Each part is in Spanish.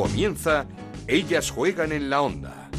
Comienza Ellas juegan en la onda.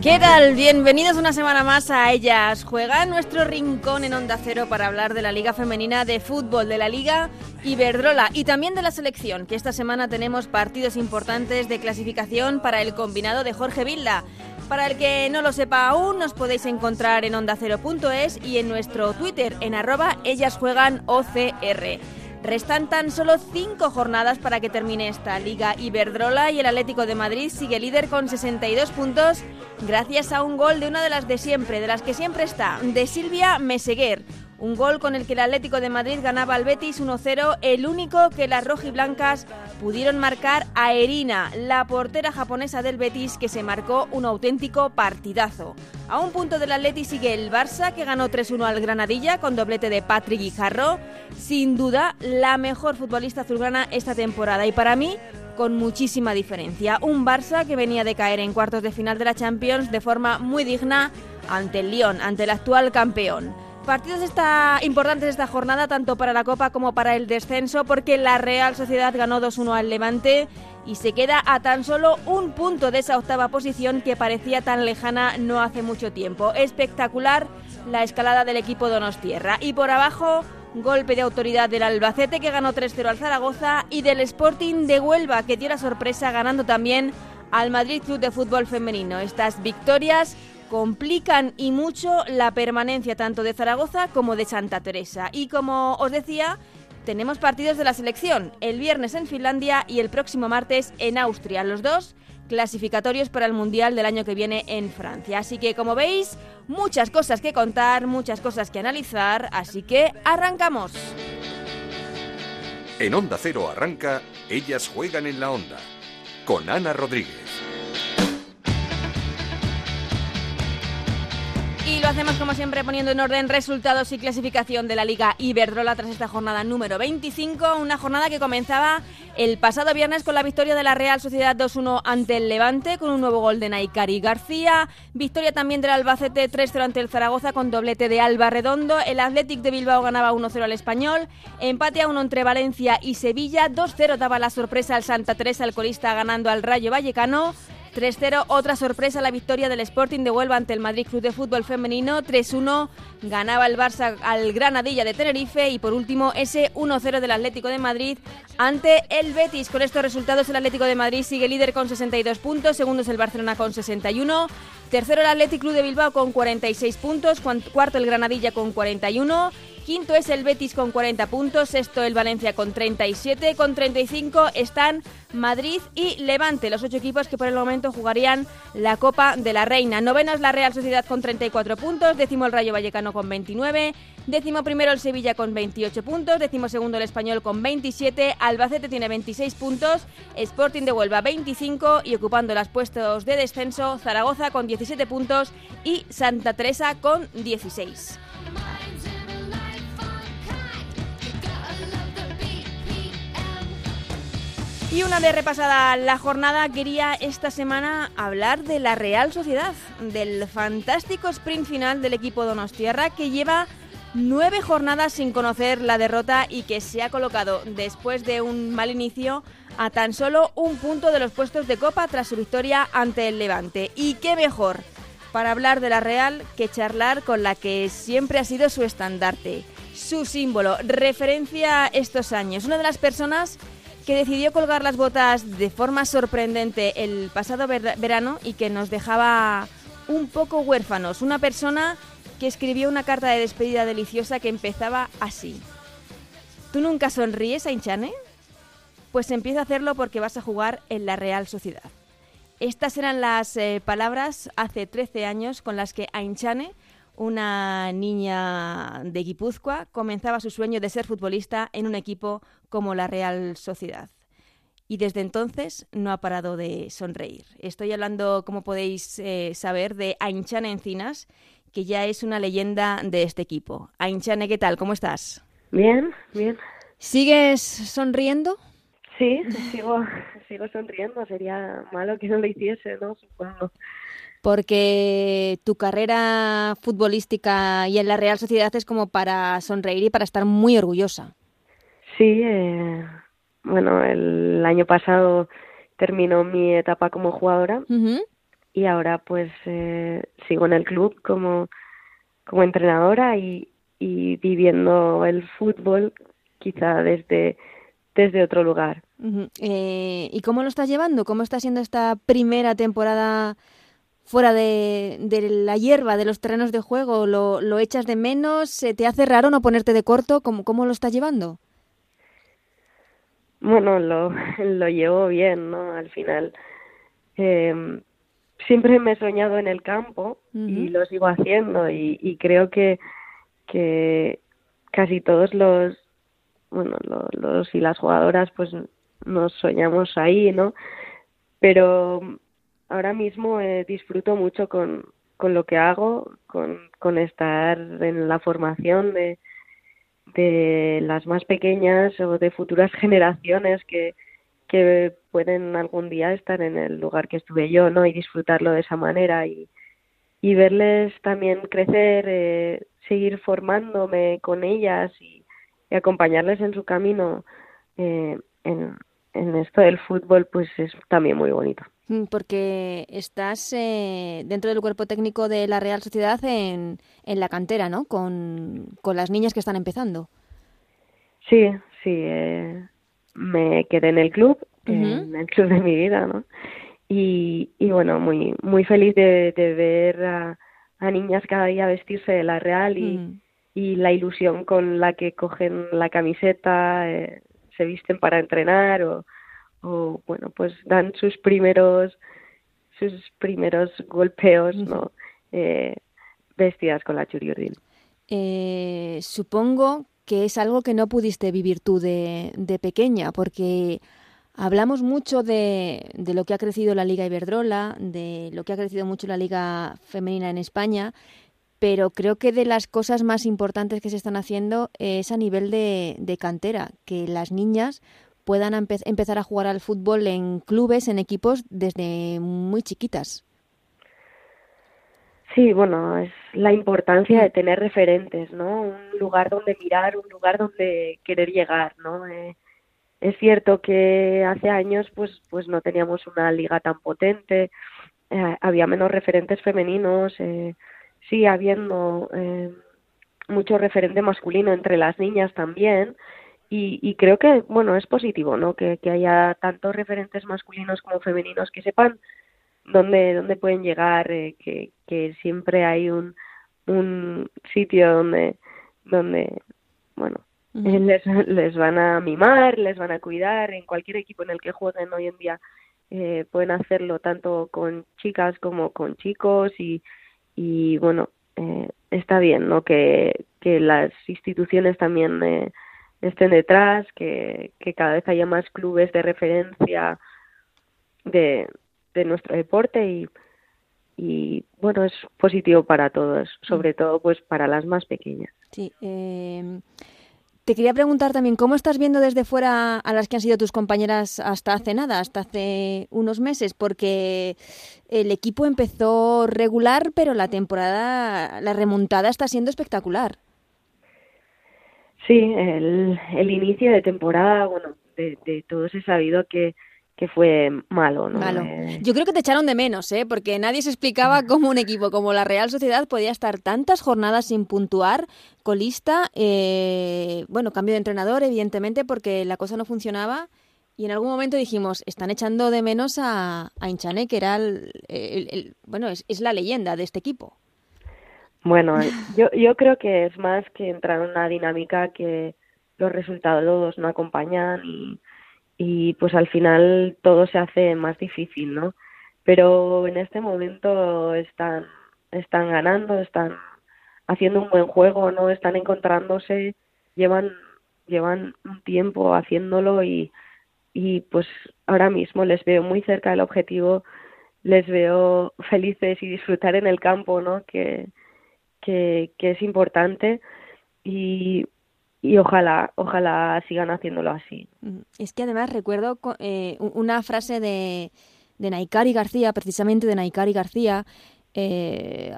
¿Qué tal? Bienvenidos una semana más a Ellas. Juega en nuestro rincón en Onda Cero para hablar de la Liga Femenina de Fútbol, de la Liga Iberdrola y también de la selección, que esta semana tenemos partidos importantes de clasificación para el combinado de Jorge Vilda. Para el que no lo sepa aún, nos podéis encontrar en ondacero.es y en nuestro Twitter en arroba ellas juegan OCR. Restan tan solo cinco jornadas para que termine esta Liga Iberdrola y el Atlético de Madrid sigue líder con 62 puntos gracias a un gol de una de las de siempre, de las que siempre está, de Silvia Meseguer. Un gol con el que el Atlético de Madrid ganaba al Betis 1-0, el único que las rojiblancas pudieron marcar a Erina, la portera japonesa del Betis, que se marcó un auténtico partidazo. A un punto del Atleti sigue el Barça, que ganó 3-1 al Granadilla con doblete de Patrick Guijarro. Sin duda, la mejor futbolista azulgrana esta temporada y para mí, con muchísima diferencia. Un Barça que venía de caer en cuartos de final de la Champions de forma muy digna ante el Lyon, ante el actual campeón. Partidos esta, importantes esta jornada, tanto para la Copa como para el descenso, porque la Real Sociedad ganó 2-1 al Levante y se queda a tan solo un punto de esa octava posición que parecía tan lejana no hace mucho tiempo. Espectacular la escalada del equipo Donostierra. Y por abajo, golpe de autoridad del Albacete que ganó 3-0 al Zaragoza y del Sporting de Huelva que dio la sorpresa ganando también al Madrid Club de Fútbol Femenino. Estas victorias complican y mucho la permanencia tanto de Zaragoza como de Santa Teresa. Y como os decía, tenemos partidos de la selección, el viernes en Finlandia y el próximo martes en Austria, los dos clasificatorios para el Mundial del año que viene en Francia. Así que como veis, muchas cosas que contar, muchas cosas que analizar, así que arrancamos. En Onda Cero arranca, ellas juegan en la onda, con Ana Rodríguez. Y lo hacemos como siempre poniendo en orden resultados y clasificación de la Liga Iberdrola tras esta jornada número 25, una jornada que comenzaba el pasado viernes con la victoria de la Real Sociedad 2-1 ante el Levante con un nuevo gol de Naikari García, victoria también del Albacete 3-0 ante el Zaragoza con doblete de Alba Redondo, el Athletic de Bilbao ganaba 1-0 al Español, empate a 1 entre Valencia y Sevilla, 2-0 daba la sorpresa al Santa Teresa, colista ganando al Rayo Vallecano, 3-0, otra sorpresa, la victoria del Sporting de Huelva ante el Madrid Club de Fútbol Femenino. 3-1, ganaba el Barça al Granadilla de Tenerife. Y por último, ese 1-0 del Atlético de Madrid ante el Betis. Con estos resultados, el Atlético de Madrid sigue líder con 62 puntos. Segundo es el Barcelona con 61. Tercero, el Atlético Club de Bilbao con 46 puntos. Cuarto, el Granadilla con 41. Quinto es el Betis con 40 puntos, sexto el Valencia con 37, con 35 están Madrid y Levante, los ocho equipos que por el momento jugarían la Copa de la Reina. Noveno es la Real Sociedad con 34 puntos, décimo el Rayo Vallecano con 29, décimo primero el Sevilla con 28 puntos, décimo segundo el Español con 27, Albacete tiene 26 puntos, Sporting de Huelva 25 y ocupando los puestos de descenso Zaragoza con 17 puntos y Santa Teresa con 16. Y una vez repasada la jornada, quería esta semana hablar de la Real Sociedad, del fantástico sprint final del equipo Donostierra que lleva nueve jornadas sin conocer la derrota y que se ha colocado después de un mal inicio a tan solo un punto de los puestos de copa tras su victoria ante el Levante. Y qué mejor para hablar de la Real que charlar con la que siempre ha sido su estandarte, su símbolo, referencia estos años, una de las personas que decidió colgar las botas de forma sorprendente el pasado verano y que nos dejaba un poco huérfanos. Una persona que escribió una carta de despedida deliciosa que empezaba así. ¿Tú nunca sonríes, Ainchane? Pues empieza a hacerlo porque vas a jugar en la Real Sociedad. Estas eran las eh, palabras hace 13 años con las que Ainchane, una niña de Guipúzcoa, comenzaba su sueño de ser futbolista en un equipo como la Real Sociedad. Y desde entonces no ha parado de sonreír. Estoy hablando, como podéis eh, saber, de Ainchane Encinas, que ya es una leyenda de este equipo. Ainchane, ¿qué tal? ¿Cómo estás? Bien, bien. ¿Sigues sonriendo? Sí, sigo, sigo sonriendo. Sería malo que no lo hiciese, ¿no? Supongo. Porque tu carrera futbolística y en la Real Sociedad es como para sonreír y para estar muy orgullosa. Sí, eh, bueno, el año pasado terminó mi etapa como jugadora y ahora pues eh, sigo en el club como, como entrenadora y, y viviendo el fútbol quizá desde, desde otro lugar. eh, ¿Y cómo lo estás llevando? ¿Cómo está siendo esta primera temporada fuera de, de, la hierba, de los terrenos de juego? ¿Lo, ¿Lo, echas de menos? ¿Se te hace raro no ponerte de corto? ¿Cómo, cómo lo estás llevando? Bueno, lo, lo llevo bien, ¿no? Al final. Eh, siempre me he soñado en el campo uh -huh. y lo sigo haciendo y, y creo que, que casi todos los, bueno, los, los y las jugadoras pues nos soñamos ahí, ¿no? Pero ahora mismo eh, disfruto mucho con, con lo que hago, con, con estar en la formación de, de las más pequeñas o de futuras generaciones que, que pueden algún día estar en el lugar que estuve yo, ¿no? Y disfrutarlo de esa manera y, y verles también crecer, eh, seguir formándome con ellas y, acompañarles en su camino eh, en, en esto del fútbol, pues es también muy bonito. Mm, porque estás eh, dentro del cuerpo técnico de la Real Sociedad en, en la cantera, ¿no? Con, con, las niñas que están empezando. Sí, sí. Eh, me quedé en el club, uh -huh. en el club de mi vida, ¿no? Y, y bueno, muy muy feliz de, de ver a, a, niñas cada día vestirse de la Real y, uh -huh. y la ilusión con la que cogen la camiseta, eh, se visten para entrenar o o bueno pues dan sus primeros sus primeros golpeos no eh, vestidas con la churiurdin eh, supongo que es algo que no pudiste vivir tú de, de pequeña porque hablamos mucho de, de, lo que ha crecido la Liga Iberdrola de lo que ha crecido mucho la Liga femenina en España pero creo que de las cosas más importantes que se están haciendo es a nivel de, de cantera, que las niñas puedan empe empezar a jugar al fútbol en clubes, en equipos, desde muy chiquitas. Sí, bueno, es la importancia de tener referentes, ¿no? Un lugar donde mirar, un lugar donde querer llegar, ¿no? Eh, es cierto que hace años, pues, pues no teníamos una liga tan potente, eh, había menos referentes femeninos, eh, sigue habiendo eh, mucho referente masculino entre las niñas también, y, y, creo que bueno es positivo no que, que, haya tantos referentes masculinos como femeninos que sepan dónde dónde pueden llegar eh, que, que siempre hay un un sitio donde donde bueno uh -huh. les, les van a mimar les van a cuidar en cualquier equipo en el que jueguen hoy en día eh, pueden hacerlo tanto con chicas como con chicos y y bueno eh, está bien no que que las instituciones también eh, estén detrás, que, que cada vez haya más clubes de referencia de, de nuestro deporte y, y bueno, es positivo para todos, sobre todo pues para las más pequeñas. Sí, eh, te quería preguntar también, ¿cómo estás viendo desde fuera a las que han sido tus compañeras hasta hace nada, hasta hace unos meses? Porque el equipo empezó regular, pero la temporada, la remontada está siendo espectacular. Sí, el, el inicio de temporada, bueno, de, de todos he sabido que, que fue malo, ¿no? Malo. Eh... Yo creo que te echaron de menos, ¿eh? Porque nadie se explicaba cómo un equipo como la Real Sociedad podía estar tantas jornadas sin puntuar, colista, eh, bueno, cambio de entrenador, evidentemente, porque la cosa no funcionaba. Y en algún momento dijimos, están echando de menos a, a Inchane, que era el, el, el bueno, es, es la leyenda de este equipo. Bueno, yo, yo creo que es más que entrar en una dinámica que los resultados no acompañan y, y pues al final todo se hace más difícil, ¿no? Pero en este momento están, están ganando, están haciendo un buen juego, ¿no? Están encontrándose, llevan, llevan un tiempo haciéndolo y, y pues ahora mismo les veo muy cerca del objetivo, les veo felices y disfrutar en el campo, ¿no? Que, que, es importante y, y ojalá, ojalá sigan haciéndolo así. Es que además recuerdo eh, una frase de, de Naikari García, precisamente de Naikari García, eh,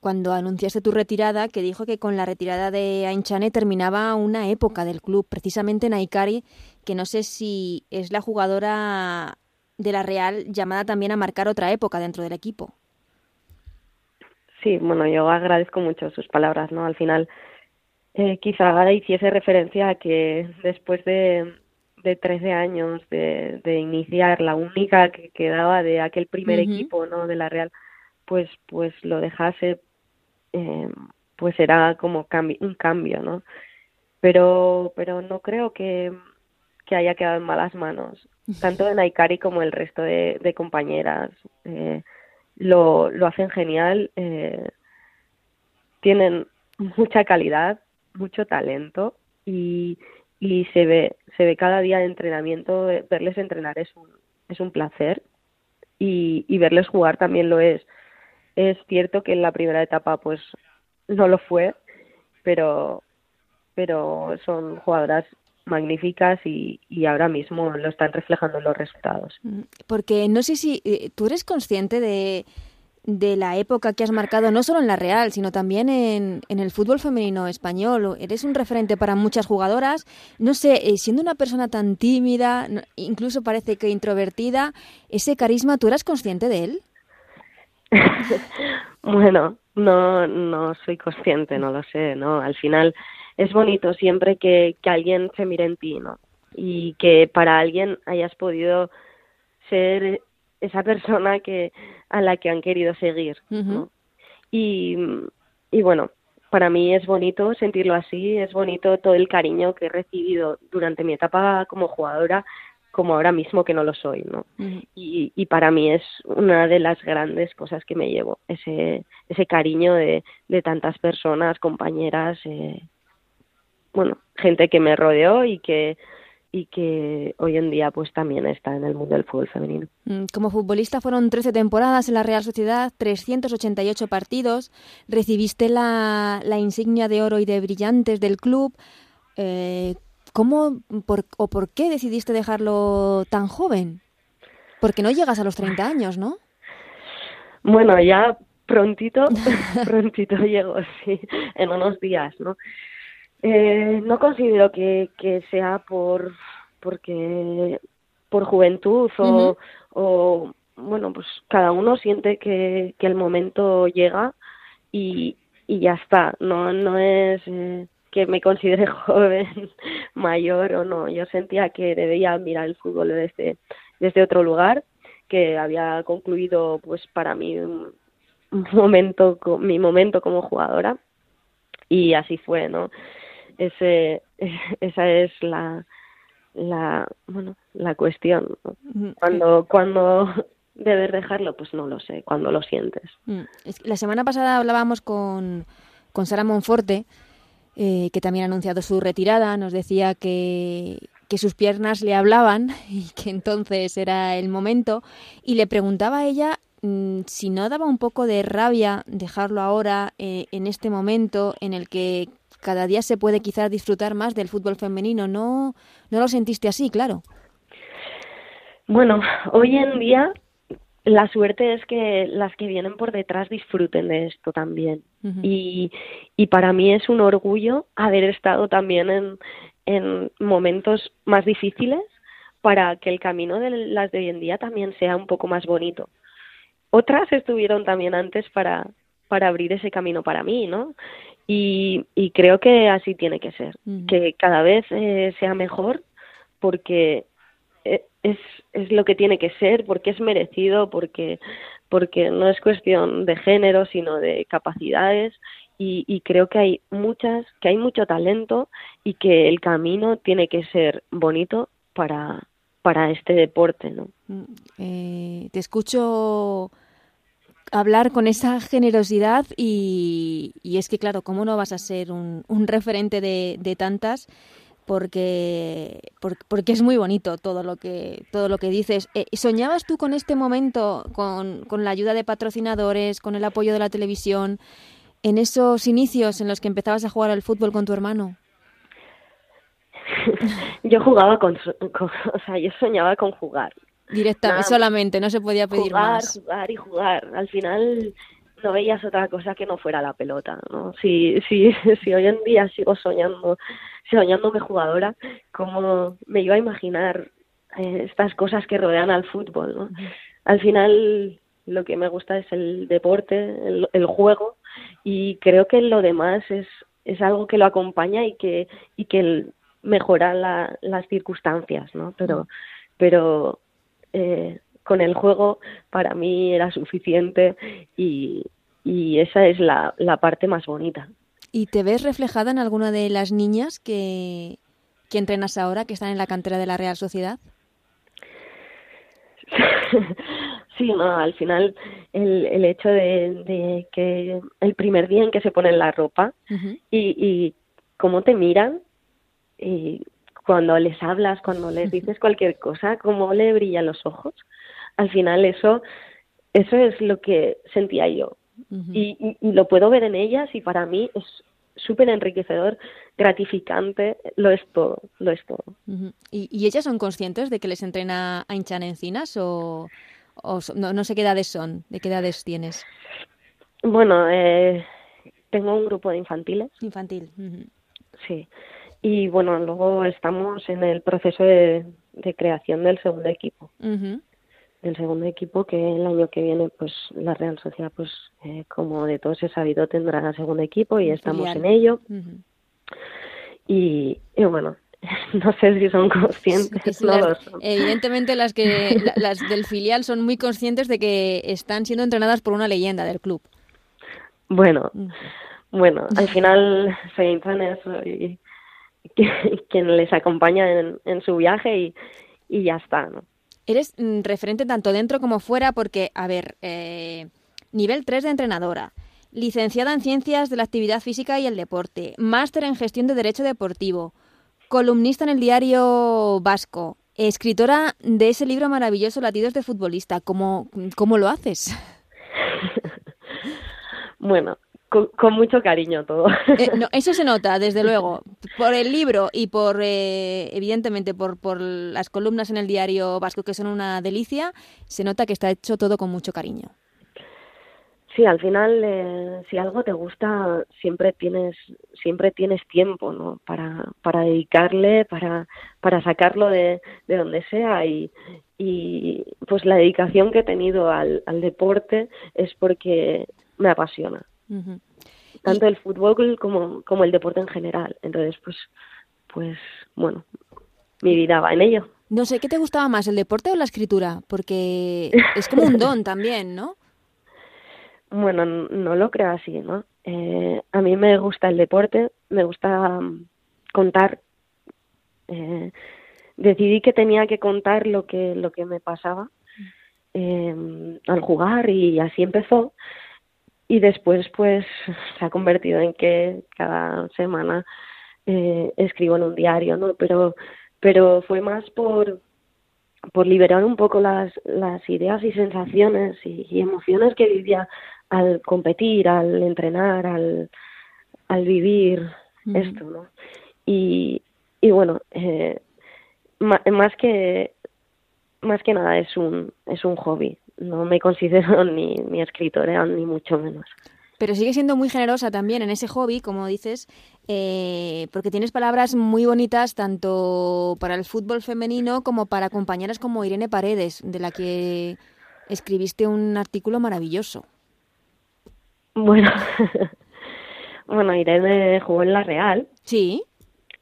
cuando anunciaste tu retirada, que dijo que con la retirada de Ainchane terminaba una época del club, precisamente Naikari, que no sé si es la jugadora de la Real llamada también a marcar otra época dentro del equipo. Sí, bueno, yo agradezco mucho sus palabras, ¿no? Al final, eh, quizá hiciese referencia a que después de, de 13 años de, de iniciar, la única que quedaba de aquel primer equipo, ¿no? De la Real, pues, pues lo dejase eh, pues era como un cambio, ¿no? Pero, pero no creo que, que haya quedado en malas manos, tanto de Naikari como el resto de, de compañeras. Eh, lo, lo hacen genial, eh, tienen mucha calidad, mucho talento y, y se ve, se ve cada día de entrenamiento, verles entrenar es un, es un placer y, y verles jugar también lo es. Es cierto que en la primera etapa pues no lo fue, pero, pero son jugadoras magníficas y, y, ahora mismo lo están reflejando en los resultados. Mm, porque no sé si eh, tú eres consciente de, de la época que has marcado, no solo en la Real, sino también en, en el fútbol femenino español. Eres un referente para muchas jugadoras. No sé, eh, siendo una persona tan tímida, incluso parece que introvertida, ese carisma, ¿tú eras consciente de él? bueno, no, no soy consciente, no lo sé, ¿no? Al final es bonito siempre que, que alguien se mire en ti, ¿no? Y que para alguien hayas podido ser esa persona que a la que han querido seguir, ¿no? Y, y bueno, para mí es bonito sentirlo así, es bonito todo el cariño que he recibido durante mi etapa como jugadora como ahora mismo que no lo soy, ¿no? y, y, para mí es una de las grandes cosas que me llevo, ese, ese cariño de, de tantas personas, compañeras, eh, bueno, gente que me rodeó y que y que hoy en día pues también está en el mundo del fútbol femenino. Mm, como futbolista fueron 13 temporadas en la Real Sociedad, 388 partidos, recibiste la, la insignia de oro y de brillantes del club. Eh, ¿Cómo por, o por qué decidiste dejarlo tan joven? Porque no llegas a los 30 años, ¿no? Bueno, ya prontito, prontito llego, sí, en unos días, ¿no? Eh, no considero que, que sea por porque por juventud o, o bueno pues cada uno siente que, que el momento llega y, y ya está no no es eh, que me considere joven, mayor o no. Yo sentía que debía mirar el fútbol desde, desde otro lugar, que había concluido pues para mí un, momento, mi momento como jugadora y así fue, ¿no? Ese, esa es la, la, bueno, la cuestión. Cuando, cuando debes dejarlo, pues no lo sé, cuando lo sientes. Mm, la semana pasada hablábamos con, con Sara Monforte eh, que también ha anunciado su retirada, nos decía que, que sus piernas le hablaban y que entonces era el momento, y le preguntaba a ella mm, si no daba un poco de rabia dejarlo ahora, eh, en este momento en el que cada día se puede quizás disfrutar más del fútbol femenino. ¿No, no lo sentiste así, claro? Bueno, hoy en día la suerte es que las que vienen por detrás disfruten de esto también. y, y para mí es un orgullo haber estado también en, en momentos más difíciles para que el camino de las de hoy en día también sea un poco más bonito. Otras estuvieron también antes para, para abrir ese camino para mí, ¿no? Y, y creo que así tiene que ser, que cada vez eh, sea mejor porque e, es, es lo que tiene que ser, porque es merecido, porque, porque no es cuestión de género, sino de capacidades y, y, creo que hay muchas, que hay mucho talento y que el camino tiene que ser bonito para, para este deporte, ¿no? Mm, eh, te escucho hablar con esa generosidad y, es que claro, ¿cómo no vas a ser un, referente de, tantas? porque, porque es muy bonito todo lo que, todo lo que dices. Eh, ¿Soñabas tú con este momento, con, con la ayuda de patrocinadores, con el apoyo de la televisión, en esos inicios en los que empezabas a jugar al fútbol con tu hermano? yo jugaba con, o sea, yo soñaba con jugar. Directamente, solamente, no se podía pedir jugar, más. Jugar y jugar. Al final no veías otra cosa que no fuera la pelota, ¿no? Si, si, si hoy en día sigo soñando, soñándome jugadora, ¿cómo me iba a imaginar eh, estas cosas que rodean al fútbol, ¿no? Al final lo que me gusta es el deporte, el, el juego y creo que lo demás es, es algo que lo acompaña y que, y que mejora la, las circunstancias, ¿no? Pero, pero eh, con el juego para mí era suficiente y, y esa es la, la parte más bonita. ¿Y te ves reflejada en alguna de las niñas que, que entrenas ahora, que están en la cantera de la Real Sociedad? sí, no, al final el, el hecho de, de, que el primer día en que se ponen la ropa uh -huh. y, y cómo te miran y cuando les hablas, cuando les dices cualquier cosa, cómo le brillan los ojos, al final eso, eso es lo que sentía yo. Uh -huh. y, y, y, lo puedo ver en ellas y para mí es súper enriquecedor, gratificante, lo es todo, lo es todo. Uh -huh. ¿Y, ¿Y, ellas son conscientes de que les entrena a hinchan encinas o, o no, no, sé qué edades son? ¿De qué edades tienes? Bueno, eh, tengo un grupo de infantiles. Infantil. Uh -huh. Sí. Y bueno, luego estamos en el proceso de, de creación del segundo equipo. Uh -huh del segundo equipo que el año que viene pues la Real Sociedad pues eh, como de todos he sabido tendrá segundo equipo y estamos en ello uh -huh. y, y, bueno no sé si son conscientes sí, no las, son. evidentemente las que las del filial son muy conscientes de que están siendo entrenadas por una leyenda del club bueno -huh. bueno al final soy Infanes soy quien les acompaña en, en su viaje y, y ya está no Eres mm, referente tanto dentro como fuera porque, a ver, eh, nivel 3 de entrenadora, licenciada en Ciencias de la Actividad Física y el Deporte, máster en Gestión de Derecho Deportivo, columnista en el diario Vasco, escritora de ese libro maravilloso Latidos de Futbolista. ¿Cómo, cómo lo haces? bueno, con, con, mucho cariño todo. Eh, no, eso se nota, desde luego, por el libro y por, eh, evidentemente, por, por las columnas en el diario vasco, que son una delicia, se nota que está hecho todo con mucho cariño. Sí, al final, eh, si algo te gusta, siempre tienes, siempre tienes tiempo, ¿no? Para, para dedicarle, para, para sacarlo de, de donde sea y, y, pues la dedicación que he tenido al, al deporte es porque me apasiona. Uh -huh. Tanto y... el fútbol como, como el deporte en general. Entonces, pues, pues, bueno, mi vida va en ello. No sé, ¿qué te gustaba más, el deporte o la escritura? Porque es como un don también, ¿no? Bueno, no lo creo así, ¿no? Eh, a mí me gusta el deporte, me gusta um, contar. Eh, decidí que tenía que contar lo que lo que me pasaba eh, al jugar y así empezó y después pues se ha convertido en que cada semana eh, escribo en un diario no pero pero fue más por por liberar un poco las las ideas y sensaciones y, y emociones que vivía al competir al entrenar al al vivir mm. esto no y y bueno eh, más que más que nada es un es un hobby no me considero ni, ni escritora ni mucho menos. Pero sigue siendo muy generosa también en ese hobby, como dices, eh, porque tienes palabras muy bonitas tanto para el fútbol femenino como para compañeras como Irene Paredes, de la que escribiste un artículo maravilloso. Bueno, bueno Irene jugó en la Real. Sí.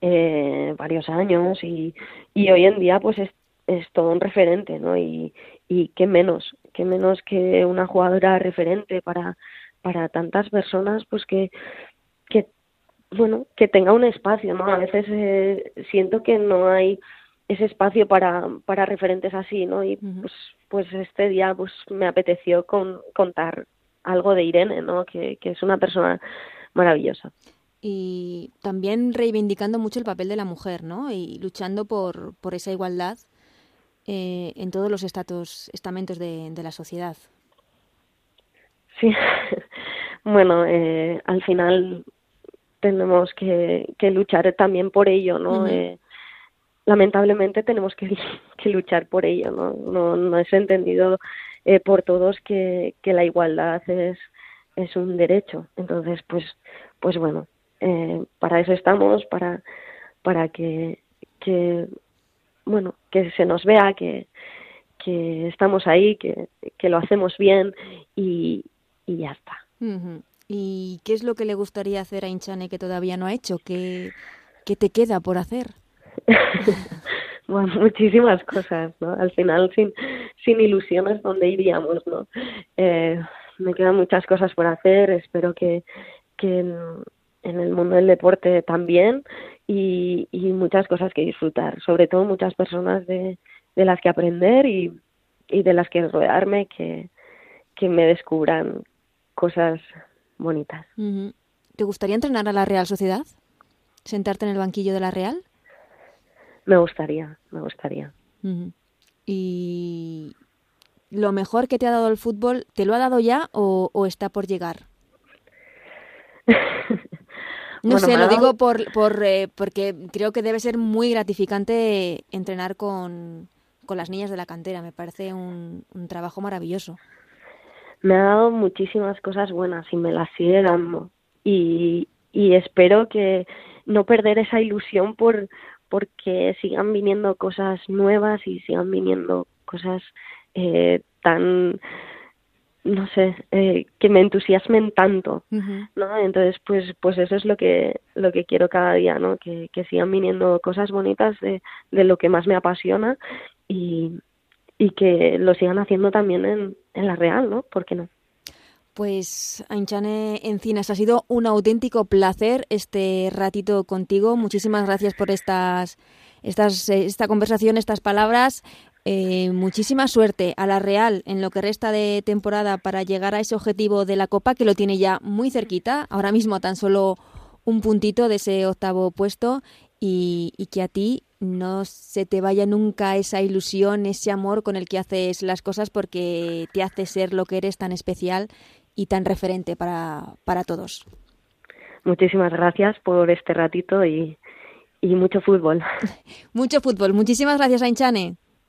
Eh, varios años y, y hoy en día pues es, es todo un referente, ¿no? Y, y qué menos, qué menos que una jugadora referente para, para tantas personas, pues que, que, bueno, que tenga un espacio, ¿no? A veces eh, siento que no hay ese espacio para, para referentes así, ¿no? Y pues, pues este día pues me apeteció con, contar algo de Irene, ¿no? Que, que es una persona maravillosa y también reivindicando mucho el papel de la mujer, ¿no? Y luchando por, por esa igualdad eh, en todos los estatus, estamentos de, de la sociedad. Sí, bueno, eh, al final tenemos que, que luchar también por ello, ¿no? Uh -huh. eh, lamentablemente tenemos que, que luchar por ello, ¿no? No, no es entendido eh, por todos que, que la igualdad es, es un derecho. Entonces, pues, pues bueno, eh, para eso estamos, para, para que, que, bueno, que se nos vea que, que estamos ahí, que, que lo hacemos bien y, y ya está. ¿Y qué es lo que le gustaría hacer a Inchane que todavía no ha hecho? ¿Qué, qué te queda por hacer? bueno, muchísimas cosas, ¿no? Al final, sin, sin ilusiones, ¿dónde iríamos, no? Eh, me quedan muchas cosas por hacer, espero que, que en, el mundo del deporte también y, y, muchas cosas que disfrutar, sobre todo muchas personas de, de las que aprender y, y de las que rodearme que, que me descubran cosas bonitas. ¿Te gustaría entrenar a la Real Sociedad? ¿Sentarte en el banquillo de la Real? Me gustaría, me gustaría. ¿Y lo mejor que te ha dado el fútbol, te lo ha dado ya o, o está por llegar? No sé, lo digo por, por eh, porque creo que debe ser muy gratificante entrenar con, con las niñas de la cantera. Me parece un, un, trabajo maravilloso. Me ha dado muchísimas cosas buenas y me las sigue dando. Y, y espero que no perder esa ilusión por porque sigan viniendo cosas nuevas y sigan viniendo cosas eh, tan no sé, eh, que me entusiasmen tanto, ¿no? Entonces, pues, pues eso es lo que, lo que quiero cada día, ¿no? Que, que sigan viniendo cosas bonitas de, de lo que más me apasiona y, y que lo sigan haciendo también en, en la real, ¿no? ¿Por qué no? Pues Ainchane Encinas, ha sido un auténtico placer este ratito contigo. Muchísimas gracias por estas, estas, esta conversación, estas palabras. Eh, muchísima suerte a la Real en lo que resta de temporada para llegar a ese objetivo de la Copa que lo tiene ya muy cerquita, ahora mismo tan solo un puntito de ese octavo puesto y, y que a ti no se te vaya nunca esa ilusión, ese amor con el que haces las cosas porque te hace ser lo que eres tan especial y tan referente para, para todos. Muchísimas gracias por este ratito y, y mucho fútbol. mucho fútbol. Muchísimas gracias, Ainchane.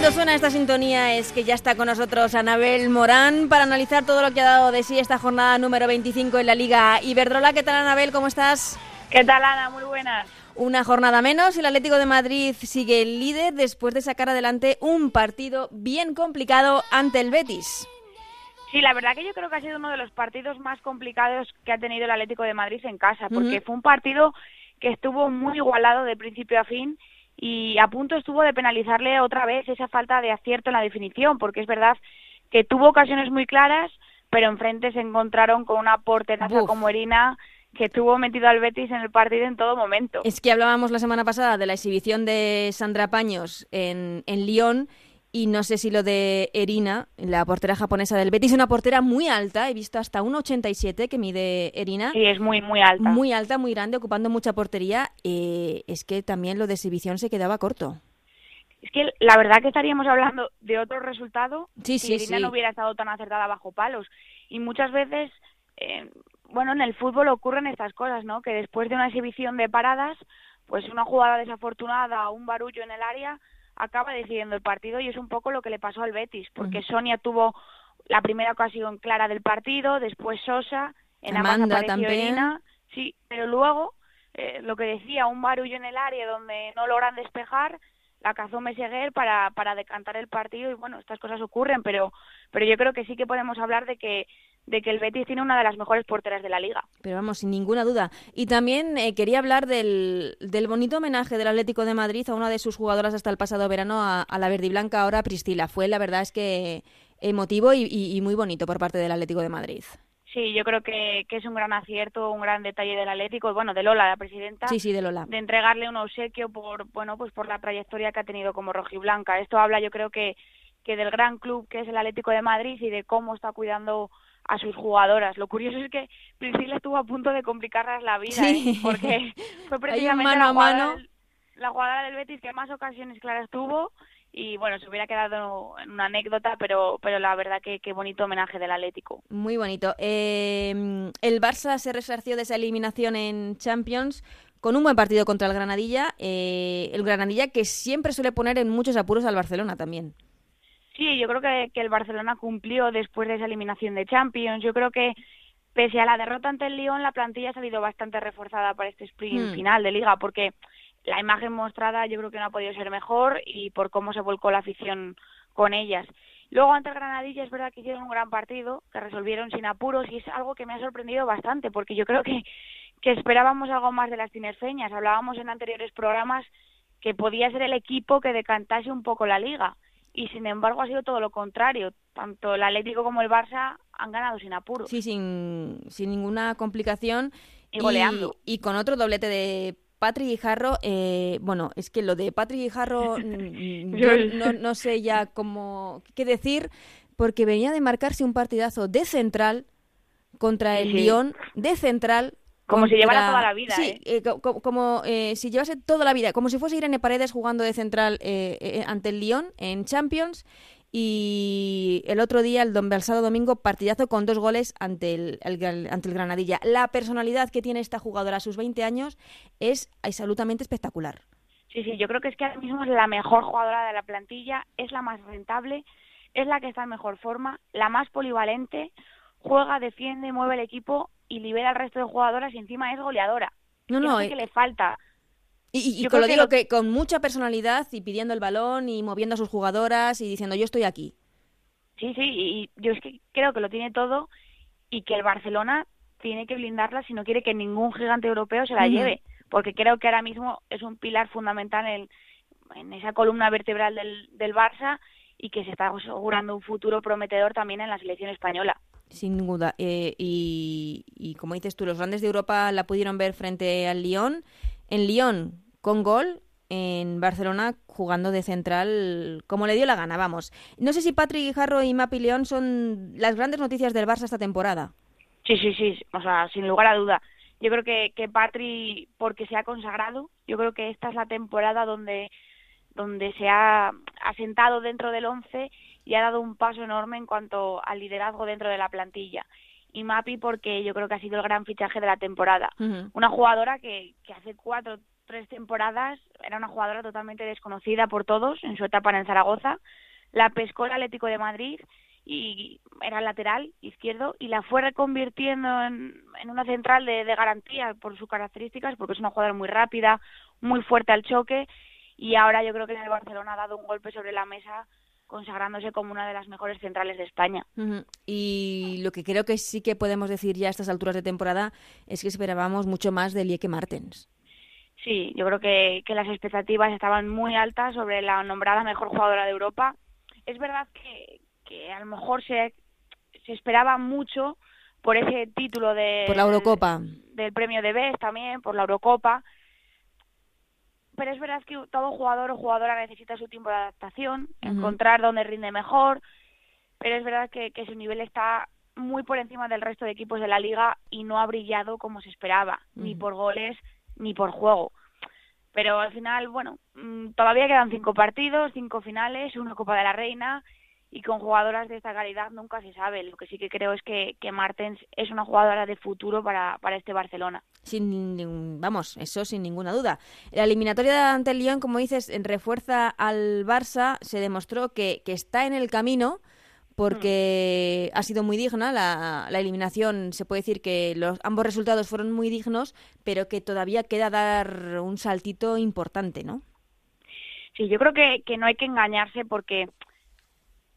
Cuando suena esta sintonía es que ya está con nosotros Anabel Morán para analizar todo lo que ha dado de sí esta jornada número 25 en la Liga Iberdrola. ¿Qué tal Anabel? ¿Cómo estás? ¿Qué tal Ana? Muy buenas. Una jornada menos y el Atlético de Madrid sigue el líder después de sacar adelante un partido bien complicado ante el Betis. Sí, la verdad que yo creo que ha sido uno de los partidos más complicados que ha tenido el Atlético de Madrid en casa, porque uh -huh. fue un partido que estuvo muy igualado de principio a fin y a punto estuvo de penalizarle otra vez esa falta de acierto en la definición, porque es verdad que tuvo ocasiones muy claras, pero enfrente se encontraron con una porteraza como Erina que tuvo metido al Betis en el partido en todo momento. Es que hablábamos la semana pasada de la exhibición de Sandra Paños en, en Lyon y no sé si lo de Erina, la portera japonesa del Betis, una portera muy alta, he visto hasta 1,87 que mide Erina. Sí, es muy, muy alta. Muy alta, muy grande, ocupando mucha portería. Eh, es que también lo de exhibición se quedaba corto. Es que la verdad que estaríamos hablando de otro resultado sí, si sí, Erina sí. no hubiera estado tan acertada bajo palos. Y muchas veces, eh, bueno, en el fútbol ocurren estas cosas, ¿no? Que después de una exhibición de paradas, pues una jugada desafortunada, un barullo en el área acaba decidiendo el partido y es un poco lo que le pasó al Betis, porque Sonia tuvo la primera ocasión clara del partido, después Sosa, en Amanda apareció también. Irina, sí, pero luego eh, lo que decía, un barullo en el área donde no logran despejar, la cazó Meseguer para, para decantar el partido y bueno, estas cosas ocurren, pero, pero yo creo que sí que podemos hablar de que de que el Betis tiene una de las mejores porteras de la liga. Pero vamos, sin ninguna duda. Y también eh, quería hablar del, del, bonito homenaje del Atlético de Madrid a una de sus jugadoras hasta el pasado verano, a, a la verdiblanca ahora Priscila. Fue, la verdad es que emotivo y, y, y, muy bonito por parte del Atlético de Madrid. Sí, yo creo que, que, es un gran acierto, un gran detalle del Atlético, bueno, de Lola, la presidenta. Sí, sí, de Lola. De entregarle un obsequio por, bueno, pues por la trayectoria que ha tenido como rojiblanca. Esto habla, yo creo que que del gran club que es el Atlético de Madrid y de cómo está cuidando a sus jugadoras. Lo curioso es que Priscila estuvo a punto de complicarlas la vida, ¿eh? porque fue precisamente la, jugadora Del, la jugadora del Betis que más ocasiones claras tuvo y bueno, se hubiera quedado en una anécdota, pero, pero la verdad que qué bonito homenaje del Atlético. Muy bonito. Eh, el Barça se resarció de esa eliminación en Champions con un buen partido contra el Granadilla, eh, el Granadilla que siempre suele poner en muchos apuros al Barcelona también. Sí, yo creo que, que el Barcelona cumplió después de esa eliminación de Champions. Yo creo que pese a la derrota ante el Lyon, la plantilla ha salido bastante reforzada para este sprint hmm. final de liga, porque la imagen mostrada yo creo que no ha podido ser mejor y por cómo se volcó la afición con ellas. Luego ante el Granadilla es verdad que hicieron un gran partido, que resolvieron sin apuros y es algo que me ha sorprendido bastante porque yo creo que, que esperábamos algo más de las tinerfeñas. Hablábamos en anteriores programas que podía ser el equipo que decantase un poco la liga y sin embargo ha sido todo lo contrario. Tanto el Atlético como el Barça han ganado sin apuro. Sí, sin, sin ninguna complicación. Y goleando. Y, con otro doblete de Patrick Guijarro, eh, bueno, es que lo de Patrick Guijarro yo no, no, sé ya cómo qué decir, porque venía de marcarse un partidazo de central contra el Lyon, de central, como si llevara toda la vida. Sí, ¿eh? eh como eh, si llevase toda la vida, como si fuese Irene Paredes jugando de central eh, ante el Lyon en Champions. Y el otro día, el, el sábado domingo, partidazo con dos goles ante el, ante el Granadilla. La personalidad que tiene esta jugadora a sus 20 años es absolutamente espectacular. Sí, sí, yo creo que es que ahora mismo es la mejor jugadora de la plantilla, es la más rentable, es la que está en mejor forma, la más polivalente, juega, defiende, mueve el equipo y libera al resto de jugadoras y encima es goleadora. No, no, es que eh, le falta. Y, y, lo digo que con mucha personalidad y pidiendo el balón y moviendo a sus jugadoras y diciendo yo estoy aquí. Sí, sí, y yo es que creo que lo tiene todo y que el Barcelona tiene que blindarla si no quiere que ningún gigante europeo se la lleve, porque creo que ahora mismo es un pilar fundamental en, en esa columna vertebral del, del Barça y que se está asegurando un futuro prometedor también en la selección española. Sin duda. Eh, y, como dices tú, los grandes de Europa la pudieron ver frente al Lyon. En Lyon, con gol. En Barcelona, jugando de central, como le dio la gana, vamos. No sé si Patrick Guijarro y Mapi León son las grandes noticias del Barça esta temporada. Sí, sí, sí, o sea, sin lugar a duda. Yo creo que, que Patri, porque se ha consagrado, yo creo que esta es la temporada donde, donde se ha asentado dentro del once y ha dado un paso enorme en cuanto al liderazgo dentro de la plantilla. Y Mapi porque yo creo que ha sido el gran fichaje de la temporada. Una jugadora que, que hace cuatro, tres temporadas era una jugadora totalmente desconocida por todos en su etapa en Zaragoza. La pescó el Atlético de Madrid y era lateral izquierdo y la fue reconvirtiendo en, en una central de, de, garantía por sus características, porque es una jugadora muy rápida, muy fuerte al choque y ahora yo creo que en el Barcelona ha dado un golpe sobre la mesa consagrándose como una de las mejores centrales de España. Y lo que creo que sí que podemos decir ya a estas alturas de temporada es que esperábamos mucho más de Lieke Martens. Sí, yo creo que, que las expectativas estaban muy altas sobre la nombrada mejor jugadora de Europa. Es verdad que, que a lo mejor se, se esperaba mucho por ese título de... Por la Eurocopa. Del premio de BES también, por la Eurocopa pero es verdad que todo jugador o jugadora necesita su tiempo de adaptación, encontrar dónde rinde mejor, pero es verdad que, su nivel está muy por encima del resto de equipos de la liga y no ha brillado como se esperaba, ni por goles ni por juego. Pero al final, bueno, mm, todavía quedan cinco partidos, cinco finales, una Copa de la Reina y con jugadoras de esta calidad nunca se sabe. Lo que sí que creo es que, que Martens es una jugadora de futuro para, para este Barcelona. Sin vamos, eso sin ninguna duda. La eliminatoria ante el Lyon, como dices, refuerza al Barça, se demostró que, que está en el camino porque mm. ha sido muy digna la, la, eliminación. Se puede decir que los, ambos resultados fueron muy dignos, pero que todavía queda dar un saltito importante, ¿no? Sí, yo creo que, que no hay que engañarse porque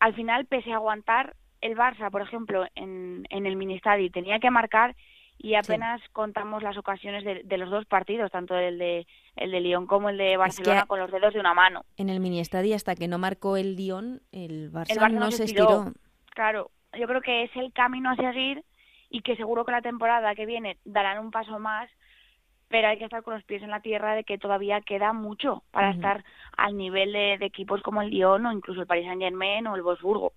al final, pese a aguantar, el Barça, por ejemplo, en, en el Ministadi tenía que marcar y apenas contamos las ocasiones de, los dos partidos, tanto el de el de Lyon como el de Barcelona, con los dedos de una mano. En el mini hasta que no marcó el Lyon, el Barça, no, se estiró. Claro, yo creo que es el camino a seguir y que seguro que la temporada que viene darán un paso más, pero hay que estar con los pies en la tierra de que todavía queda mucho para estar al nivel de, equipos como el Lyon o incluso el Paris Saint Germain o el Wolfsburgo.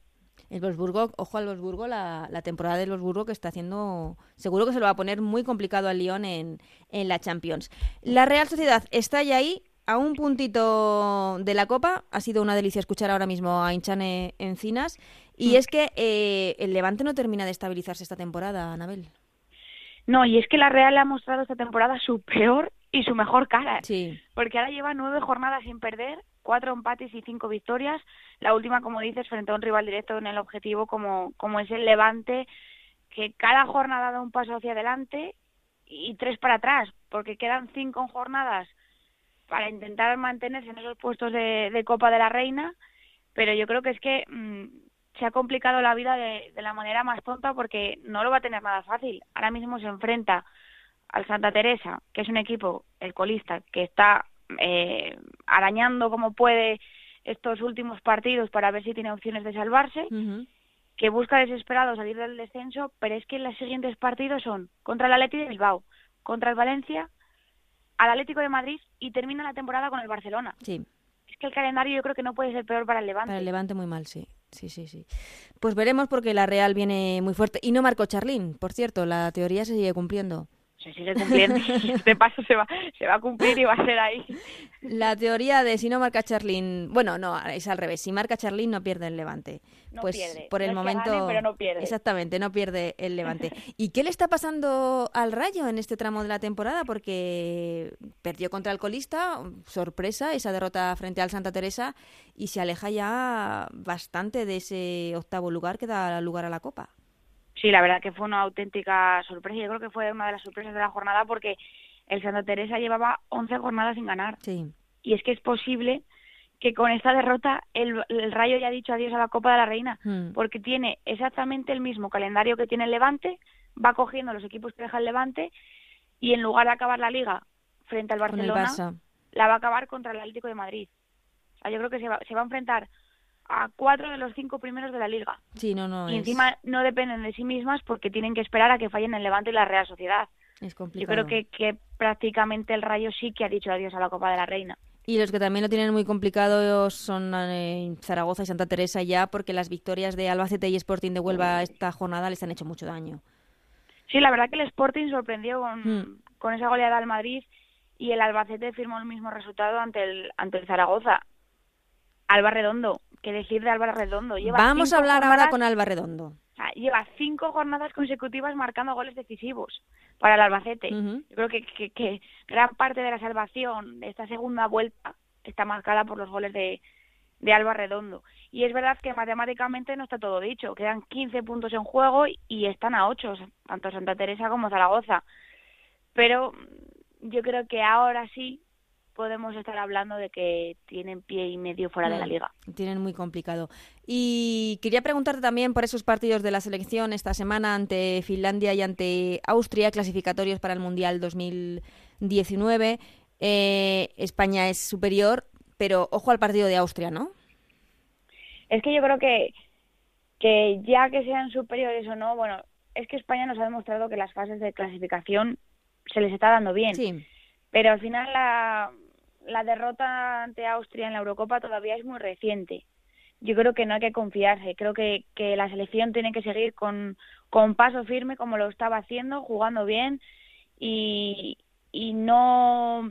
El Wolfsburgo, ojo al Wolfsburgo, la, la temporada del Wolfsburgo que está haciendo, seguro que se lo va a poner muy complicado al Lyon en, en la Champions. La Real Sociedad está ya ahí, a un puntito de la Copa. Ha sido una delicia escuchar ahora mismo a Inchane Encinas. Y mm. es que eh, el Levante no termina de estabilizarse esta temporada, Anabel. No, y es que la Real le ha mostrado esta temporada su peor y su mejor cara. Sí. Porque ahora lleva nueve jornadas sin perder, cuatro empates y cinco victorias. La última, como dices, frente a un rival directo en el objetivo como, como es el Levante, que cada jornada da un paso hacia adelante y tres para atrás, porque quedan cinco jornadas para intentar mantenerse en esos puestos de, Copa de la Reina, pero yo creo que es que mm, se ha complicado la vida de, la manera más tonta porque no lo va a tener nada fácil. Ahora mismo se enfrenta al Santa Teresa, que es un equipo, el colista, que está eh, arañando como puede estos últimos partidos para ver si tiene opciones de salvarse, que busca desesperado salir del descenso, pero es que los siguientes partidos son contra el Atleti de Bilbao, contra el Valencia al Atlético de Madrid y termina la temporada con el Barcelona. Sí. Que el calendario yo creo que no puede ser peor para el Levante. Para el Levante muy mal, sí. Sí, sí, sí. Pues veremos porque la Real viene muy fuerte. Y no marcó Charlín, por cierto, la teoría se sigue cumpliendo se sigue cumpliendo. este paso se va, se va a cumplir y va a ser ahí. La teoría de si no marca Charlín, bueno, no, es al revés. Si marca Charlín no pierde el Levante. pues por el momento, pero no pierde. exactamente, no pierde el Levante. ¿Y qué le está pasando al Rayo en este tramo de la temporada? Porque perdió contra el colista, sorpresa, esa derrota frente al Santa Teresa y se aleja ya bastante de ese octavo lugar que da lugar a la Copa. Sí, la verdad que fue una auténtica sorpresa. Yo creo que fue una de las sorpresas de la jornada porque el Santa Teresa llevaba 11 jornadas sin ganar. Sí. Y es que es posible que con esta derrota el, Rayo haya dicho adiós a la Copa de la Reina, hmm. porque tiene exactamente el mismo calendario que tiene el Levante, va cogiendo los equipos que deja el Levante y en lugar de acabar la liga frente al Barcelona, la va a acabar contra el Atlético de Madrid. O sea, yo creo que se va, se va a enfrentar a cuatro de los cinco primeros de la liga. Sí, no, no. Y encima no dependen de sí mismas porque tienen que esperar a que fallen el Levante y la Real Sociedad. Es complicado. Yo creo que, que prácticamente el Rayo sí que ha dicho adiós a la Copa de la Reina. Y los que también lo tienen muy complicado son eh, Zaragoza y Santa Teresa ya, porque las victorias de Albacete y Sporting de Huelva esta jornada les han hecho mucho daño. Sí, la verdad que el Sporting sorprendió con, hmm. con esa goleada al Madrid y el Albacete firmó el mismo resultado ante el, ante el Zaragoza. Alba Redondo, ¿qué decir de Alba Redondo? Lleva Vamos a hablar ahora con Alba Redondo. lleva cinco jornadas consecutivas marcando goles decisivos para el Albacete. Yo creo que, que, gran parte de la salvación de esta segunda vuelta está marcada por los goles de, de Alba Redondo. Y es verdad que matemáticamente no está todo dicho. Quedan 15 puntos en juego y están a 8, tanto Santa Teresa como Zaragoza. Pero yo creo que ahora sí podemos estar hablando de que tienen pie y medio fuera de la liga. Tienen muy complicado. Y quería preguntarte también por esos partidos de la selección esta semana ante Finlandia y ante Austria, clasificatorios para el Mundial 2019. Eh, España es superior, pero ojo al partido de Austria, ¿no? Es que yo creo que, que ya que sean superiores o no, bueno, es que España nos ha demostrado que las fases de clasificación se les está dando bien. Sí. Pero al final la, la derrota ante Austria en la Eurocopa todavía es muy reciente. Yo creo que no hay que confiarse. Creo que, que la selección tiene que seguir con, con paso firme como lo estaba haciendo, jugando bien y, y no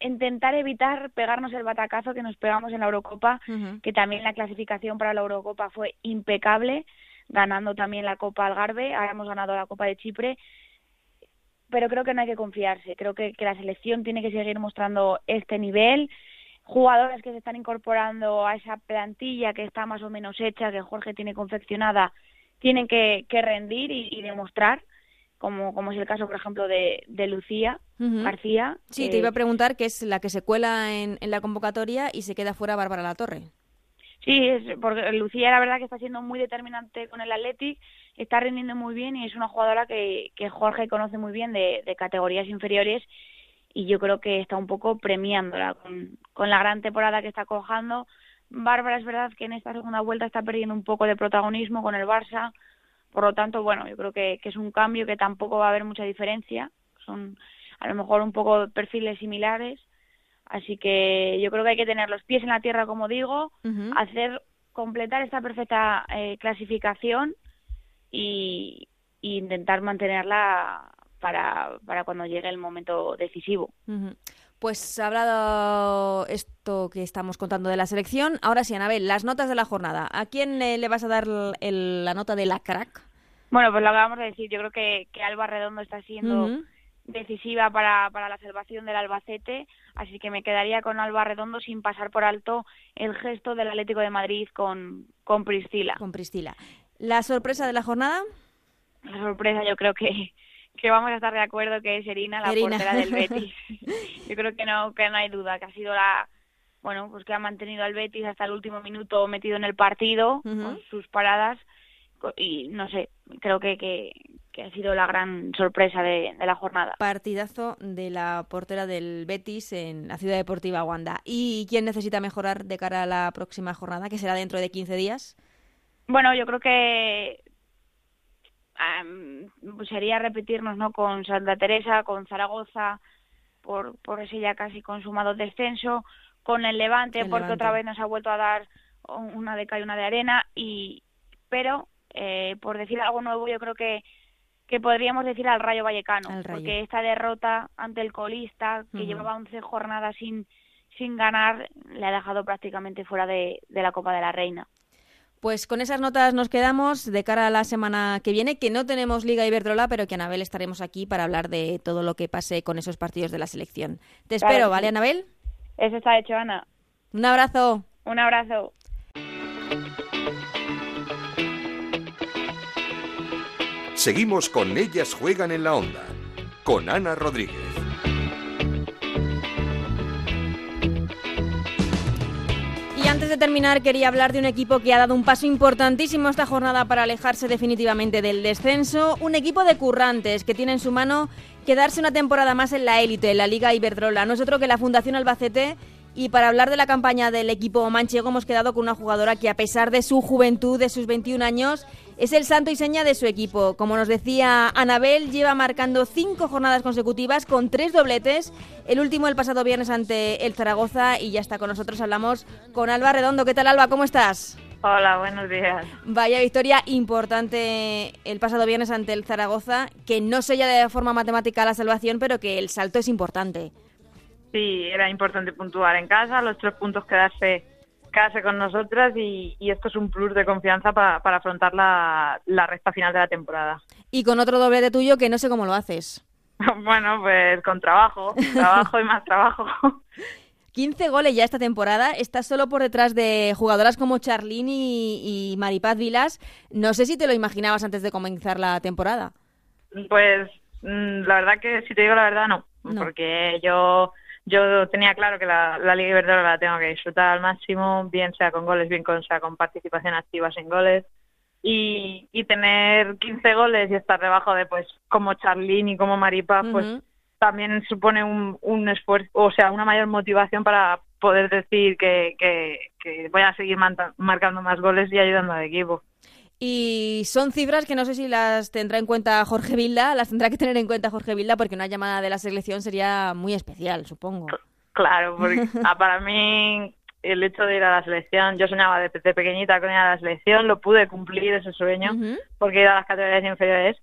intentar evitar pegarnos el batacazo que nos pegamos en la Eurocopa, que también la clasificación para la Eurocopa fue impecable, ganando también la Copa Algarve, ahora hemos ganado la Copa de Chipre pero creo que no hay que confiarse. Creo que, la selección tiene que seguir mostrando este nivel. Jugadores que se están incorporando a esa plantilla que está más o menos hecha, que Jorge tiene confeccionada, tienen que, rendir y, demostrar, como, como es el caso, por ejemplo, de, de Lucía García. Sí, te iba a preguntar que es la que se cuela en, en la convocatoria y se queda fuera Bárbara La Torre. Sí, es porque Lucía la verdad que está siendo muy determinante con el Athletic, está rindiendo muy bien y es una jugadora que, que Jorge conoce muy bien de, categorías inferiores y yo creo que está un poco premiándola con, con la gran temporada que está cojando. Bárbara es verdad que en esta segunda vuelta está perdiendo un poco de protagonismo con el Barça, por lo tanto, bueno, yo creo que, que es un cambio que tampoco va a haber mucha diferencia, son a lo mejor un poco perfiles similares. Así que yo creo que hay que tener los pies en la tierra, como digo, hacer completar esta perfecta eh, clasificación y, intentar mantenerla para, para cuando llegue el momento decisivo. Pues hablado esto que estamos contando de la selección, ahora sí, Anabel, las notas de la jornada. ¿A quién eh, le vas a dar la nota de la crack? Bueno, pues lo acabamos de decir. Yo creo que, que Alba Redondo está siendo decisiva para, para la salvación del Albacete, así que me quedaría con Alba Redondo sin pasar por alto el gesto del Atlético de Madrid con, con Priscila. Con Priscila. ¿La sorpresa de la jornada? La sorpresa yo creo que, que vamos a estar de acuerdo que es Erina, la portera del Betis. yo creo que no, que no hay duda, que ha sido la bueno, pues que ha mantenido al Betis hasta el último minuto metido en el partido con sus paradas y no sé, creo que, que, ha sido la gran sorpresa de, la jornada. Partidazo de la portera del Betis en la Ciudad Deportiva Wanda. ¿Y quién necesita mejorar de cara a la próxima jornada, que será dentro de 15 días? Bueno, yo creo que sería repetirnos no con Santa Teresa, con Zaragoza, por, por ese ya casi consumado descenso, con el Levante, porque otra vez nos ha vuelto a dar una de cal y una de arena, y pero eh, por decir algo nuevo, yo creo que, que podríamos decir al Rayo Vallecano, porque esta derrota ante el colista, que llevaba 11 jornadas sin, sin ganar, le ha dejado prácticamente fuera de, de la Copa de la Reina. Pues con esas notas nos quedamos de cara a la semana que viene, que no tenemos Liga Iberdrola, pero que Anabel estaremos aquí para hablar de todo lo que pase con esos partidos de la selección. Te espero, ¿vale, Anabel? Eso está hecho, Ana. Un abrazo. Un abrazo. Seguimos con Ellas Juegan en la Onda, con Ana Rodríguez. Antes de terminar, quería hablar de un equipo que ha dado un paso importantísimo esta jornada para alejarse definitivamente del descenso. Un equipo de currantes que tiene en su mano quedarse una temporada más en la élite, en la Liga Iberdrola. No es otro que la Fundación Albacete y para hablar de la campaña del equipo manchego hemos quedado con una jugadora que a pesar de su juventud, de sus 21 años, es el santo y seña de su equipo. Como nos decía Anabel, lleva marcando cinco jornadas consecutivas con tres dobletes, el último el pasado viernes ante el Zaragoza y ya está con nosotros. Hablamos con Alba Redondo. ¿Qué tal Alba? ¿Cómo estás? Hola, buenos días. Vaya victoria importante el pasado viernes ante el Zaragoza, que no sella de forma matemática la salvación, pero que el salto es importante. Sí, era importante puntuar en casa, los tres puntos quedarse, quedarse con nosotras y, esto es un plus de confianza para, para afrontar la, la recta final de la temporada. Y con otro doble de tuyo que no sé cómo lo haces. bueno, pues con trabajo, trabajo y más trabajo. 15 goles ya esta temporada. Estás solo por detrás de jugadoras como Charlene y, y Maripaz Vilas. No sé si te lo imaginabas antes de comenzar la temporada. Pues mm, la verdad que si te digo la verdad no. porque yo yo tenía claro que la, Liga Iberdrola la tengo que disfrutar al máximo, bien sea con goles, bien sea con participación activa sin goles. Y, y tener 15 goles y estar debajo de, pues, como Charlín y como Maripa, pues también supone un, un esfuerzo, o sea, una mayor motivación para poder decir que, que, voy a seguir marcando más goles y ayudando al equipo. Y son cifras que no sé si las tendrá en cuenta Jorge Vilda, las tendrá que tener en cuenta Jorge Vilda porque una llamada de la selección sería muy especial, supongo. Claro, porque ah, para mí el hecho de ir a la selección, yo soñaba de, pequeñita con ir a la selección, lo pude cumplir ese sueño porque ir a las categorías inferiores.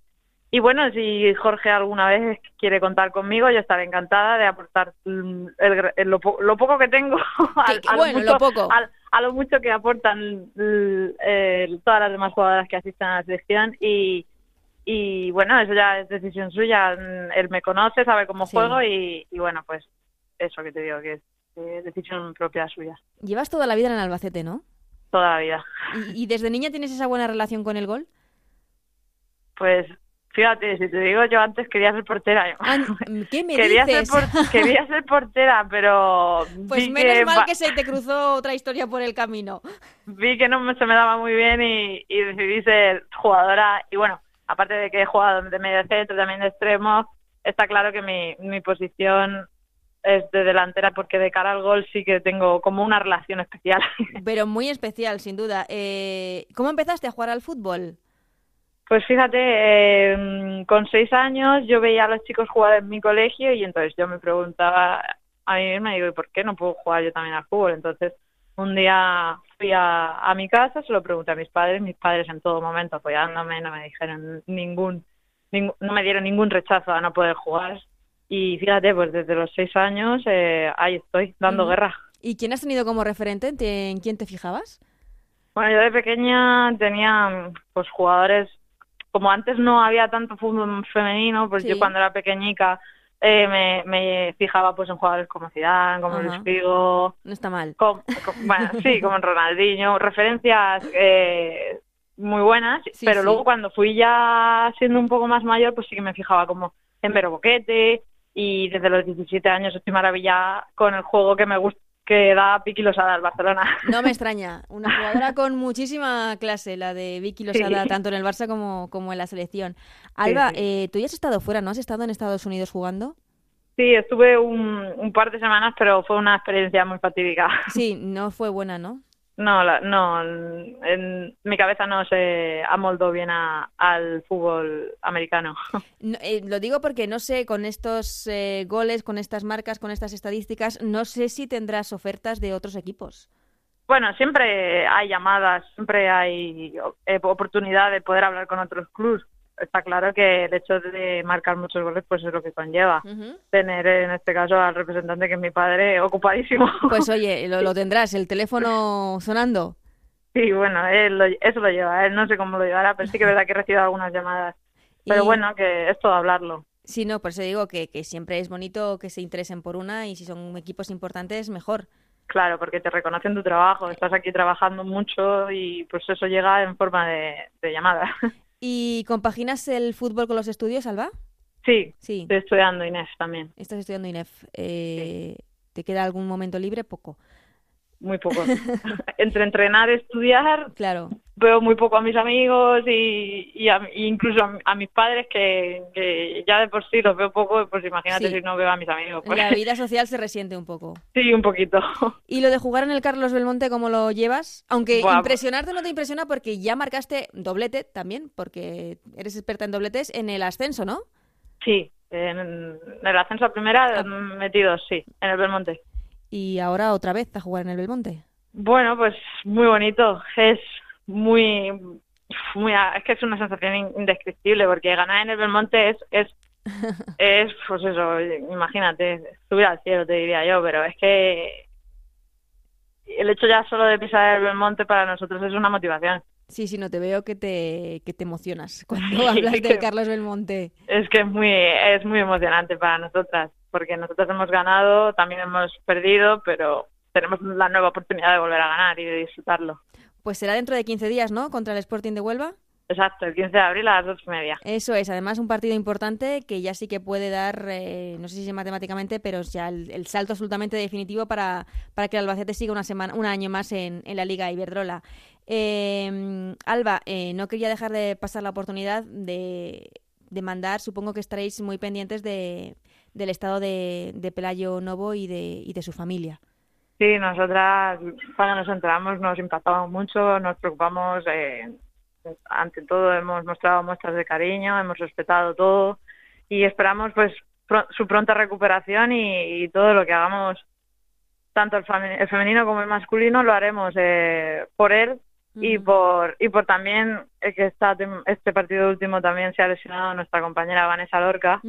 Y bueno, si Jorge alguna vez quiere contar conmigo, yo estaré encantada de aportar mm, lo, poco que tengo bueno, lo poco a lo mucho que aportan eh, todas las demás jugadoras que asisten a la selección y, y bueno, eso ya es decisión suya. Él me conoce, sabe cómo juego y, bueno, pues eso que te digo, que es eh, decisión propia suya. Llevas toda la vida en el Albacete, ¿no? Toda la vida. ¿Y, ¿Y, desde niña tienes esa buena relación con el gol? Pues Fíjate, si te digo, yo antes quería ser portera. Ah, ¿Qué me quería dices? Ser quería ser portera, pero... Pues menos mal que se te cruzó otra historia por el camino. Vi que no se me daba muy bien y, decidí ser jugadora. Y bueno, aparte de que he jugado de medio centro, también de extremo, está claro que mi, mi posición es de delantera porque de cara al gol sí que tengo como una relación especial. Pero muy especial, sin duda. Eh, ¿Cómo empezaste a jugar al fútbol? Pues fíjate, eh, con seis años yo veía a los chicos jugar en mi colegio y entonces yo me preguntaba a mí misma, digo, ¿y por qué no puedo jugar yo también al fútbol? Entonces un día fui a, a mi casa, se lo pregunté a mis padres, mis padres en todo momento apoyándome, no me dijeron ningún, no me dieron ningún rechazo a no poder jugar. Y fíjate, pues desde los seis años eh, ahí estoy, dando guerra. ¿Y quién has tenido como referente? ¿En quién te fijabas? Bueno, yo de pequeña tenía pues jugadores, como antes no había tanto fútbol femenino, pues yo cuando era pequeñica eh, me, me, fijaba pues en jugadores como Zidane, como Luis Figo. No está mal. bueno, sí, como en Ronaldinho. Referencias eh, muy buenas, pero luego cuando fui ya siendo un poco más mayor, pues sí que me fijaba como en Vero Boquete y desde los 17 años estoy maravillada con el juego que me gusta que da Vicky Losada al Barcelona. No me extraña, una jugadora con muchísima clase, la de Vicky Losada, tanto en el Barça como, como en la selección. Alba, Eh, tú ya has estado fuera, ¿no? ¿Has estado en Estados Unidos jugando? Sí, estuve un, un par de semanas, pero fue una experiencia muy fatídica. Sí, no fue buena, ¿no? No, no, en mi cabeza no se amoldó bien al fútbol americano. Eh, lo digo porque no sé, con estos eh, goles, con estas marcas, con estas estadísticas, no sé si tendrás ofertas de otros equipos. Bueno, siempre hay llamadas, siempre hay eh, oportunidad de poder hablar con otros clubes, está claro que el hecho de marcar muchos goles pues es lo que conlleva tener en este caso al representante que es mi padre ocupadísimo. Pues oye, lo, tendrás, el teléfono sonando. Sí, bueno, él eso lo lleva, él no sé cómo lo llevará, pero sí que es verdad que he recibido algunas llamadas. Pero bueno, que es todo hablarlo. Sí, no, por eso digo que, que siempre es bonito que se interesen por una y si son equipos importantes, mejor. Claro, porque te reconocen tu trabajo, estás aquí trabajando mucho y pues eso llega en forma de, de llamada. ¿Y compaginas el fútbol con los estudios, Alba? Sí, sí. estoy estudiando INEF también. Estás estudiando INEF. Eh, ¿Te queda algún momento libre? Poco muy poco. Entre entrenar y estudiar, claro. veo muy poco a mis amigos y, incluso a, mis padres que, ya de por sí los veo poco, pues imagínate si no veo a mis amigos. Pues. La vida social se resiente un poco. Sí, un poquito. ¿Y lo de jugar en el Carlos Belmonte, cómo lo llevas? Aunque impresionarte no te impresiona porque ya marcaste doblete también, porque eres experta en dobletes en el ascenso, ¿no? Sí, en el ascenso a primera ah. metido, sí, en el Belmonte y ahora otra vez a jugar en el Belmonte. Bueno, pues muy bonito. Es muy, muy es que es una sensación indescriptible porque ganar en el Belmonte es es es pues eso, imagínate, subir al cielo te diría yo, pero es que el hecho ya solo de pisar el Belmonte para nosotros es una motivación. Sí, sí, no te veo que te, que te emocionas cuando hablas de Carlos Belmonte. Es que es muy, es muy emocionante para nosotras, porque nosotros hemos ganado, también hemos perdido, pero tenemos la nueva oportunidad de volver a ganar y de disfrutarlo. Pues será dentro de 15 días, ¿no? Contra el Sporting de Huelva. Exacto, el 15 de abril a las dos y media. Eso es, además un partido importante que ya sí que puede dar, eh, no sé si matemáticamente, pero ya el, salto absolutamente definitivo para, para que el Albacete siga una semana, un año más en, en la Liga Iberdrola. Eh, Alba, eh, no quería dejar de pasar la oportunidad de, de mandar, supongo que estaréis muy pendientes de, del estado de, de Pelayo Novo y de, y de su familia. Sí, nosotras cuando nos enteramos nos impactamos mucho, nos preocupamos. Eh, ante todo hemos mostrado muestras de cariño, hemos respetado todo y esperamos pues su pronta recuperación y, todo lo que hagamos, tanto el, femenino como el masculino, lo haremos eh, por él y por y por también que está este partido último también se ha lesionado nuestra compañera Vanessa Lorca,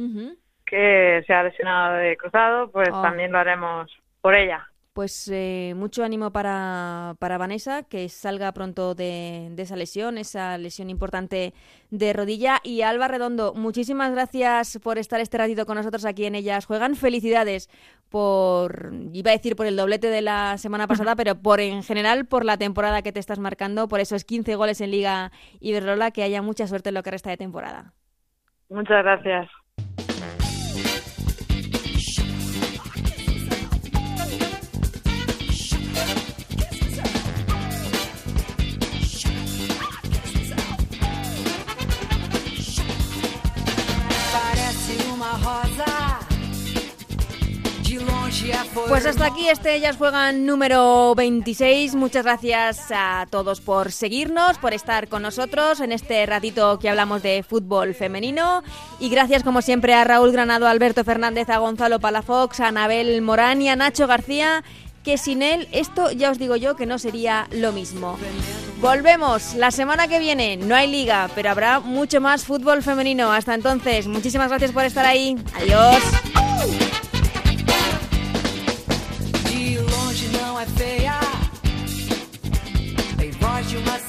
que se ha lesionado de cruzado, pues oh. también lo haremos por ella pues eh, mucho ánimo para, para, Vanessa, que salga pronto de, esa lesión, esa lesión importante de rodilla. Y Alba Redondo, muchísimas gracias por estar este ratito con nosotros aquí en Ellas Juegan. Felicidades por, iba a decir por el doblete de la semana pasada, pero por en general por la temporada que te estás marcando, por esos 15 goles en Liga Iberdrola, que haya mucha suerte en lo que resta de temporada. Muchas gracias. Pues hasta aquí este Ellas Juegan número 26. Muchas gracias a todos por seguirnos, por estar con nosotros en este ratito que hablamos de fútbol femenino. Y gracias como siempre a Raúl Granado, a Alberto Fernández, a Gonzalo Palafox, a Anabel Morán y a Nacho García, que sin él esto ya os digo yo que no sería lo mismo. Volvemos la semana que viene. No hay liga, pero habrá mucho más fútbol femenino. Hasta entonces, muchísimas gracias por estar ahí. Adiós.